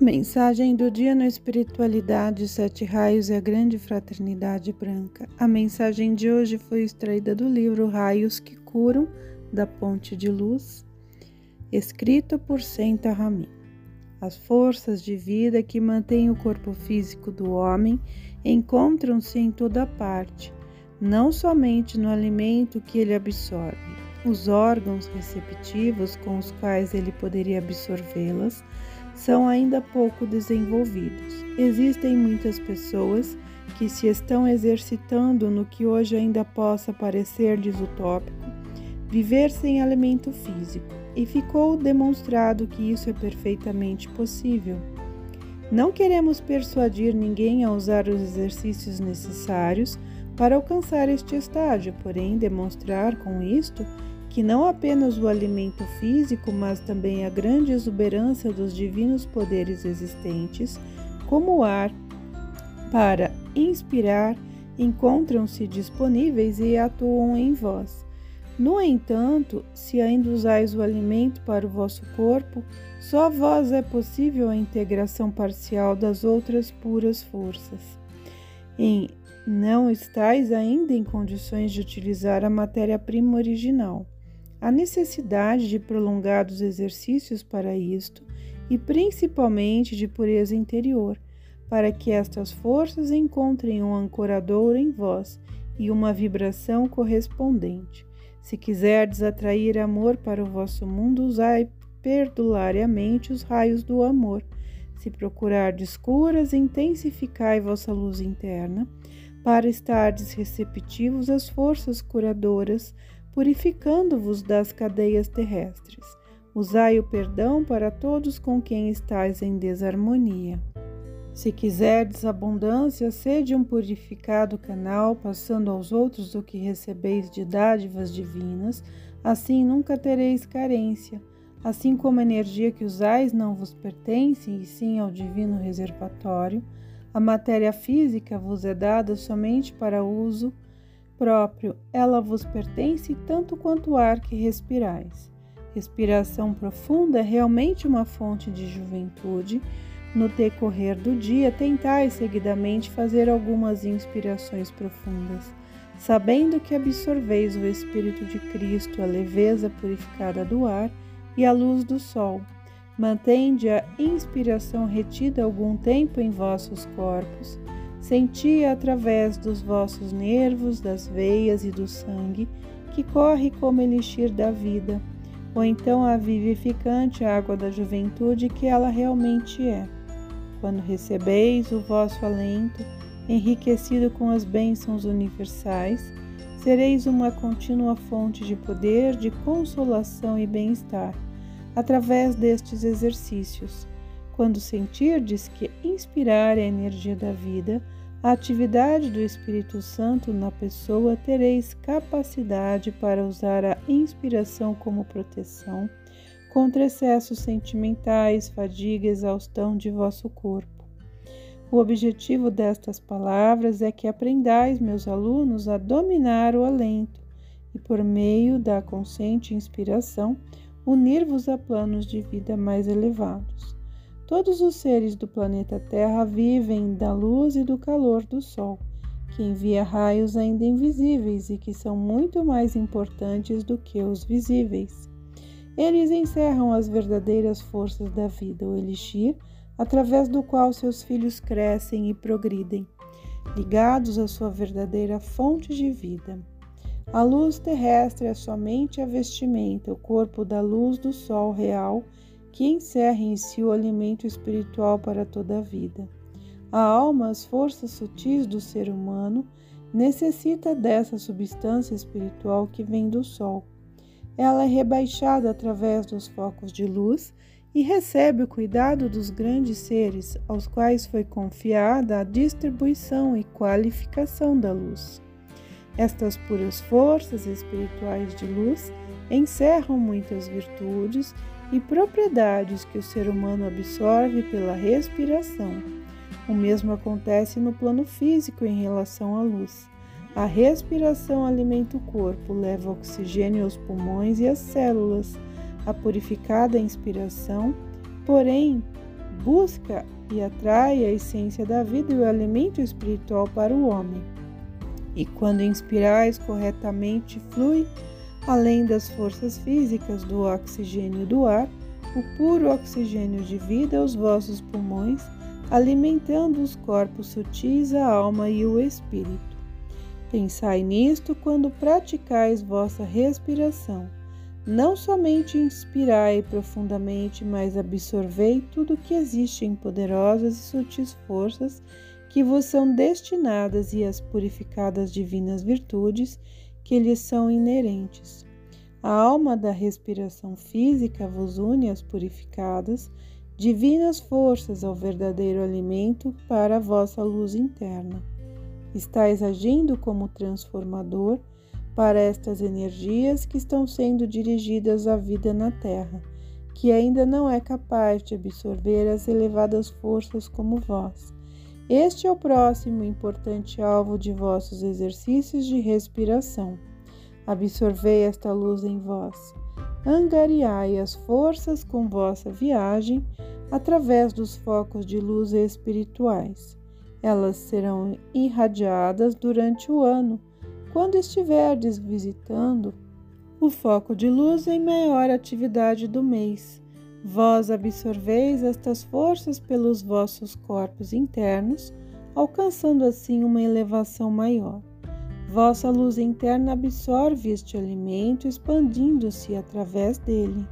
Mensagem do dia na espiritualidade, sete raios e a grande fraternidade branca. A mensagem de hoje foi extraída do livro Raios que Curam, da Ponte de Luz, escrito por Senta Ramin. As forças de vida que mantêm o corpo físico do homem encontram-se em toda parte, não somente no alimento que ele absorve. Os órgãos receptivos com os quais ele poderia absorvê-las são ainda pouco desenvolvidos. Existem muitas pessoas que se estão exercitando no que hoje ainda possa parecer-lhes utópico, viver sem alimento físico, e ficou demonstrado que isso é perfeitamente possível. Não queremos persuadir ninguém a usar os exercícios necessários para alcançar este estágio, porém demonstrar com isto que não apenas o alimento físico, mas também a grande exuberância dos divinos poderes existentes, como o ar, para inspirar, encontram-se disponíveis e atuam em vós. No entanto, se ainda usais o alimento para o vosso corpo, só a vós é possível a integração parcial das outras puras forças. Em não estais ainda em condições de utilizar a matéria-prima original. A necessidade de prolongados exercícios para isto e principalmente de pureza interior, para que estas forças encontrem um ancorador em vós e uma vibração correspondente. Se quiserdes atrair amor para o vosso mundo, usai perdulariamente os raios do amor. Se procurardes curas, intensificai vossa luz interna, para estardes receptivos às forças curadoras purificando-vos das cadeias terrestres. Usai o perdão para todos com quem estáis em desarmonia. Se quiserdes abundância, sede um purificado canal, passando aos outros o que recebeis de dádivas divinas, assim nunca tereis carência. Assim como a energia que usais não vos pertence, e sim ao divino reservatório, a matéria física vos é dada somente para uso próprio, ela vos pertence tanto quanto o ar que respirais. Respiração profunda é realmente uma fonte de juventude. No decorrer do dia, tentai seguidamente fazer algumas inspirações profundas, sabendo que absorveis o Espírito de Cristo, a leveza purificada do ar e a luz do sol. Mantende a inspiração retida algum tempo em vossos corpos Senti através dos vossos nervos, das veias e do sangue, que corre como elixir da vida, ou então a vivificante água da juventude que ela realmente é. Quando recebeis o vosso alento, enriquecido com as bênçãos universais, sereis uma contínua fonte de poder, de consolação e bem-estar, através destes exercícios quando sentirdes que inspirar é a energia da vida, a atividade do Espírito Santo na pessoa, tereis capacidade para usar a inspiração como proteção contra excessos sentimentais, fadiga exaustão de vosso corpo. O objetivo destas palavras é que aprendais, meus alunos, a dominar o alento e, por meio da consciente inspiração, unir-vos a planos de vida mais elevados. Todos os seres do planeta Terra vivem da luz e do calor do Sol, que envia raios ainda invisíveis e que são muito mais importantes do que os visíveis. Eles encerram as verdadeiras forças da vida, o elixir, através do qual seus filhos crescem e progridem, ligados à sua verdadeira fonte de vida. A luz terrestre é somente a vestimenta, o corpo da luz do sol real que encerra em si o alimento espiritual para toda a vida. A alma, as forças sutis do ser humano, necessita dessa substância espiritual que vem do sol. Ela é rebaixada através dos focos de luz e recebe o cuidado dos grandes seres aos quais foi confiada a distribuição e qualificação da luz. Estas puras forças espirituais de luz encerram muitas virtudes e propriedades que o ser humano absorve pela respiração. O mesmo acontece no plano físico em relação à luz. A respiração alimenta o corpo, leva oxigênio aos pulmões e às células. A purificada inspiração, porém, busca e atrai a essência da vida e o alimento espiritual para o homem. E quando inspirais corretamente, flui, além das forças físicas do oxigênio do ar, o puro oxigênio de vida aos vossos pulmões, alimentando os corpos sutis, a alma e o espírito. Pensai nisto quando praticais vossa respiração. Não somente inspirai profundamente, mas absorvei tudo o que existe em poderosas e sutis forças que vos são destinadas e as purificadas divinas virtudes que lhes são inerentes. A alma da respiração física vos une às purificadas, divinas forças ao verdadeiro alimento para a vossa luz interna. Estais agindo como transformador para estas energias que estão sendo dirigidas à vida na Terra, que ainda não é capaz de absorver as elevadas forças como vós. Este é o próximo importante alvo de vossos exercícios de respiração. Absorvei esta luz em vós. Angariai as forças com vossa viagem através dos focos de luz espirituais. Elas serão irradiadas durante o ano, quando estiverdes visitando o foco de luz em maior atividade do mês. Vós absorveis estas forças pelos vossos corpos internos, alcançando assim uma elevação maior. Vossa luz interna absorve este alimento, expandindo-se através dele.